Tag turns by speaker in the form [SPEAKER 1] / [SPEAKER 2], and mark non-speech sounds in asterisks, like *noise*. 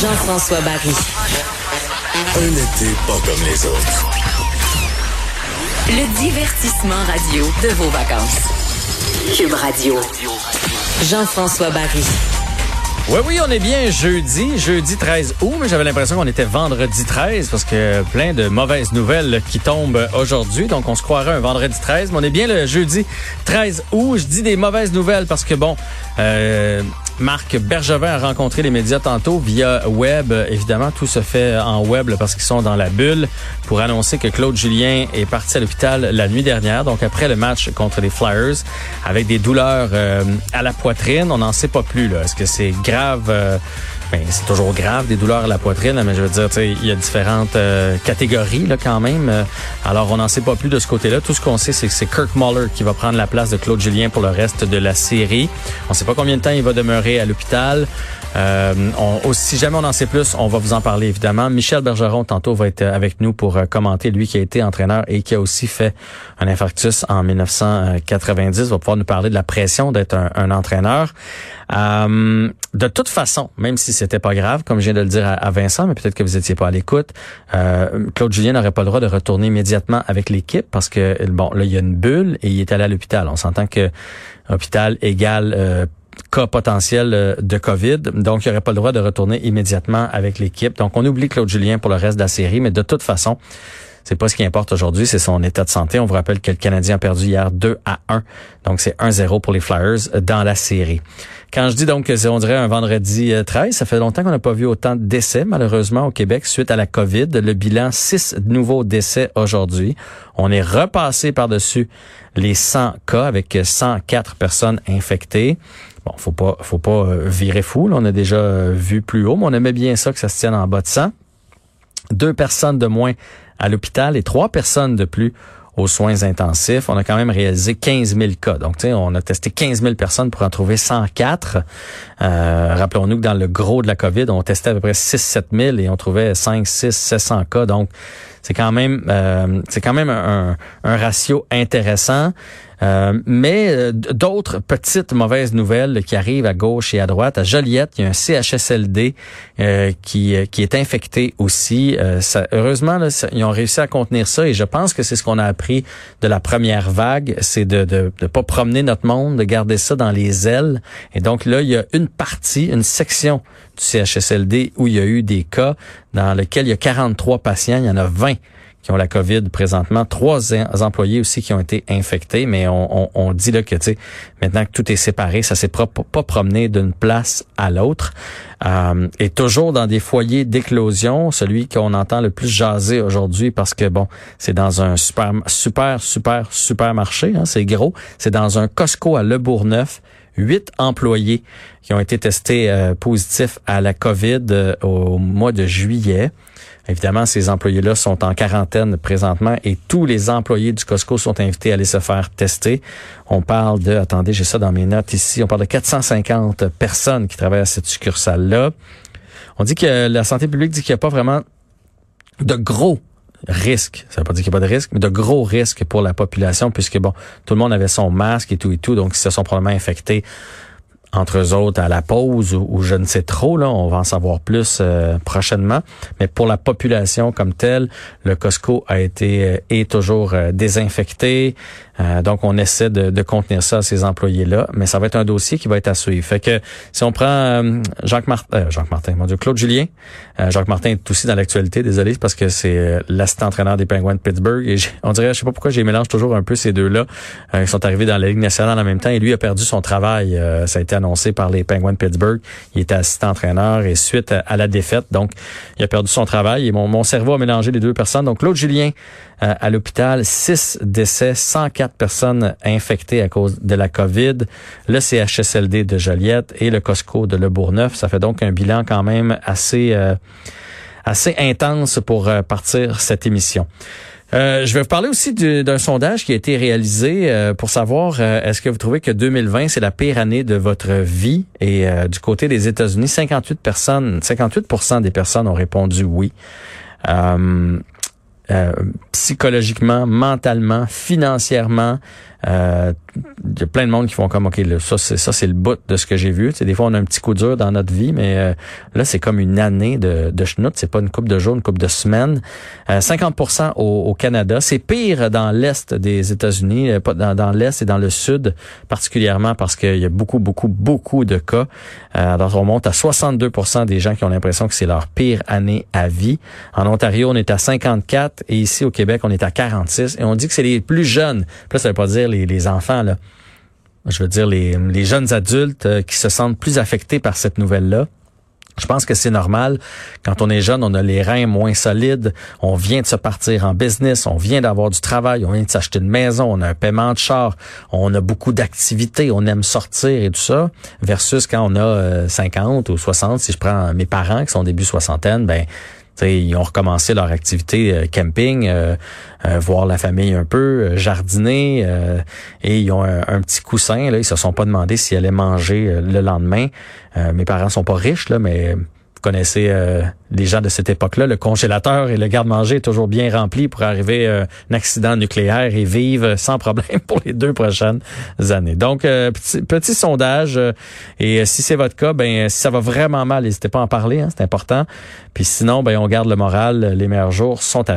[SPEAKER 1] Jean-François Barry.
[SPEAKER 2] Un été pas comme les autres.
[SPEAKER 1] Le divertissement radio de vos vacances. Cube Radio. Jean-François Barry.
[SPEAKER 3] Oui, oui, on est bien jeudi, jeudi 13 août, mais j'avais l'impression qu'on était vendredi 13 parce que plein de mauvaises nouvelles qui tombent aujourd'hui. Donc, on se croirait un vendredi 13, mais on est bien le jeudi 13 août. Je dis des mauvaises nouvelles parce que, bon, euh, Marc Bergevin a rencontré les médias tantôt via web. Évidemment, tout se fait en web parce qu'ils sont dans la bulle pour annoncer que Claude Julien est parti à l'hôpital la nuit dernière, donc après le match contre les Flyers, avec des douleurs euh, à la poitrine. On n'en sait pas plus. Est-ce que c'est grave? Euh, ben, c'est toujours grave, des douleurs à la poitrine, mais je veux dire, il y a différentes euh, catégories là quand même. alors, on n'en sait pas plus de ce côté-là. Tout ce qu'on sait, c'est que c'est Kirk Muller qui va prendre la place de Claude Julien pour le reste de la série. On ne sait pas combien de temps il va demeurer à l'hôpital. Euh, on, si jamais on en sait plus, on va vous en parler évidemment. Michel Bergeron tantôt va être avec nous pour euh, commenter, lui qui a été entraîneur et qui a aussi fait un infarctus en 1990, va pouvoir nous parler de la pression d'être un, entraîneur. Euh, de toute façon, même si c'était pas grave, comme je viens de le dire à, Vincent, mais peut-être que vous étiez pas à l'écoute, euh, Claude Julien n'aurait pas le droit de retourner immédiatement avec l'équipe parce que bon, là il y a une bulle et il est allé à l'hôpital. On s'entend que hôpital égale euh, cas euh, de COVID. Donc, il n'y aurait pas le droit de retourner immédiatement avec l'équipe. Donc, on oublie Claude Julien pour le reste de la série, mais de toute façon, c'est pas ce qui importe aujourd'hui, c'est son état de santé. On vous rappelle que le Canadien a perdu hier 2 à 1. Donc, c'est 1-0 pour les Flyers dans la série. Quand je dis donc que c'est, on dirait un vendredi 13, euh, ça fait longtemps qu'on n'a pas vu autant de décès, malheureusement, au Québec suite à la COVID. Le bilan, 6 nouveaux décès aujourd'hui. On est repassé par-dessus les 100 cas avec 104 personnes infectées. Bon, faut pas, faut pas euh, virer fou. on a déjà euh, vu plus haut, mais on aimait bien ça que ça se tienne en bas de 100. Deux personnes de moins à l'hôpital et trois personnes de plus aux soins intensifs. On a quand même réalisé 15 000 cas. Donc, tu sais, on a testé 15 000 personnes pour en trouver 104. Euh, rappelons-nous que dans le gros de la COVID, on testait à peu près 6-7 000 et on trouvait 5, 6, 700 cas. Donc, c'est quand même, euh, c'est quand même un, un ratio intéressant. Euh, mais euh, d'autres petites mauvaises nouvelles qui arrivent à gauche et à droite. À Joliette, il y a un CHSLD euh, qui, qui est infecté aussi. Ça, heureusement, là, ils ont réussi à contenir ça et je pense que c'est ce qu'on a appris de la première vague, c'est de, de de pas promener notre monde, de garder ça dans les ailes. Et donc là, il y a une partie, une section du CHSLD où il y a eu des cas dans lequel il y a 43 patients, il y en a 20 qui ont la COVID présentement, trois employés aussi qui ont été infectés, mais on, on, dit là que tu sais maintenant que tout est séparé, ça s'est pas, promené d'une place à l'autre. Euh, et toujours dans des foyers d'éclosion, celui qu'on entend le plus jaser aujourd'hui parce que bon, c'est dans un super super super supermarché, hein, c'est gros, c'est dans un Costco à Le Bourgneuf huit employés qui ont été testés euh, positifs à la COVID euh, au mois de juillet. Évidemment, ces employés-là sont en quarantaine présentement et tous les employés du Costco sont invités à aller se faire tester. On parle de, attendez, j'ai ça dans mes notes ici, on parle de 450 personnes qui travaillent à cette succursale-là. On dit que la santé publique dit qu'il n'y a pas vraiment de gros risques. Ça veut pas dire qu'il n'y a pas de risque, mais de gros risques pour la population puisque bon, tout le monde avait son masque et tout et tout, donc ils se sont probablement infectés entre eux autres à la pause ou, je ne sais trop là, on va en savoir plus euh, prochainement. Mais pour la population comme telle, le Costco a été euh, est toujours euh, désinfecté. Donc on essaie de, de, contenir ça à ces employés là, mais ça va être un dossier qui va être à suivre. Fait que si on prend Jacques Martin, Jacques Martin, mon Dieu, Claude Julien, Jacques Martin est aussi dans l'actualité. Désolé, parce que c'est l'assistant entraîneur des Penguins de Pittsburgh. Et on dirait, je sais pas pourquoi j'ai mélange toujours un peu ces deux là. ils sont arrivés dans la Ligue nationale en même temps et lui a perdu son travail. ça a été annoncé par les Penguins de Pittsburgh. Il était assistant entraîneur et suite à, la défaite, donc il a perdu son travail et mon, mon cerveau a mélangé les deux personnes. Donc Claude Julien euh, à l'hôpital, six décès, 104 personnes infectées à cause de la COVID, le CHSLD de Joliette et le Costco de Le Bourgneuf. Ça fait donc un bilan quand même assez euh, assez intense pour euh, partir cette émission. Euh, je vais vous parler aussi d'un sondage qui a été réalisé pour savoir est-ce que vous trouvez que 2020 c'est la pire année de votre vie? Et du côté des États-Unis 58 personnes 58% des personnes ont répondu oui. Psychologiquement, mentalement, financièrement, Euh, il y a plein de monde qui font comme, OK, là, ça, c'est ça, c'est le bout de ce que j'ai vu. Tu des fois, on a un petit coup dur dans notre vie, mais euh, là, c'est comme une année de, de schnout. C'est pas une coupe de jours, une coupe de semaines. 50 au, au, Canada. C'est pire dans l'Est des États-Unis, dans, dans l'Est et dans le Sud, particulièrement parce qu'il y a beaucoup, beaucoup, beaucoup de cas. alors, on monte à 62% des gens qui ont l'impression que c'est leur pire année à vie. En Ontario, on est à 54 et ici au Québec, on est à 46 et on dit que c'est les plus jeunes. Puis ça veut pas dire les, enfants là. Je veux dire les, les jeunes adultes euh, qui se sentent plus affectés par cette nouvelle-là. Je pense que c'est normal. Quand on est jeune, on a les reins moins solides. On vient de se partir en business. On vient d'avoir du travail. On vient de s'acheter une maison. On a un paiement de char. On a beaucoup d'activités. On aime sortir et tout ça. Versus quand on a 50 euh, ou 60. Si je prends mes parents qui sont début soixantaine, ben ils ont recommencé leur activité euh, camping, euh, voir la famille un peu, jardiner, et ils ont un, petit coussin. Là, ils se sont pas demandé s'ils allaient manger le lendemain. mes parents sont pas riches, là, mais vous connaissez euh, gens de cette époque-là, le congélateur et le garde-manger est toujours bien rempli pour arriver à euh, un accident nucléaire et vivre sans problème *laughs* pour les deux prochaines années. Donc, euh, petit, sondage, et si c'est votre cas, ben si ça va vraiment mal, n'hésitez pas à en parler, hein, c'est important. Puis sinon, ben on garde le moral, les meilleurs jours sont à venir.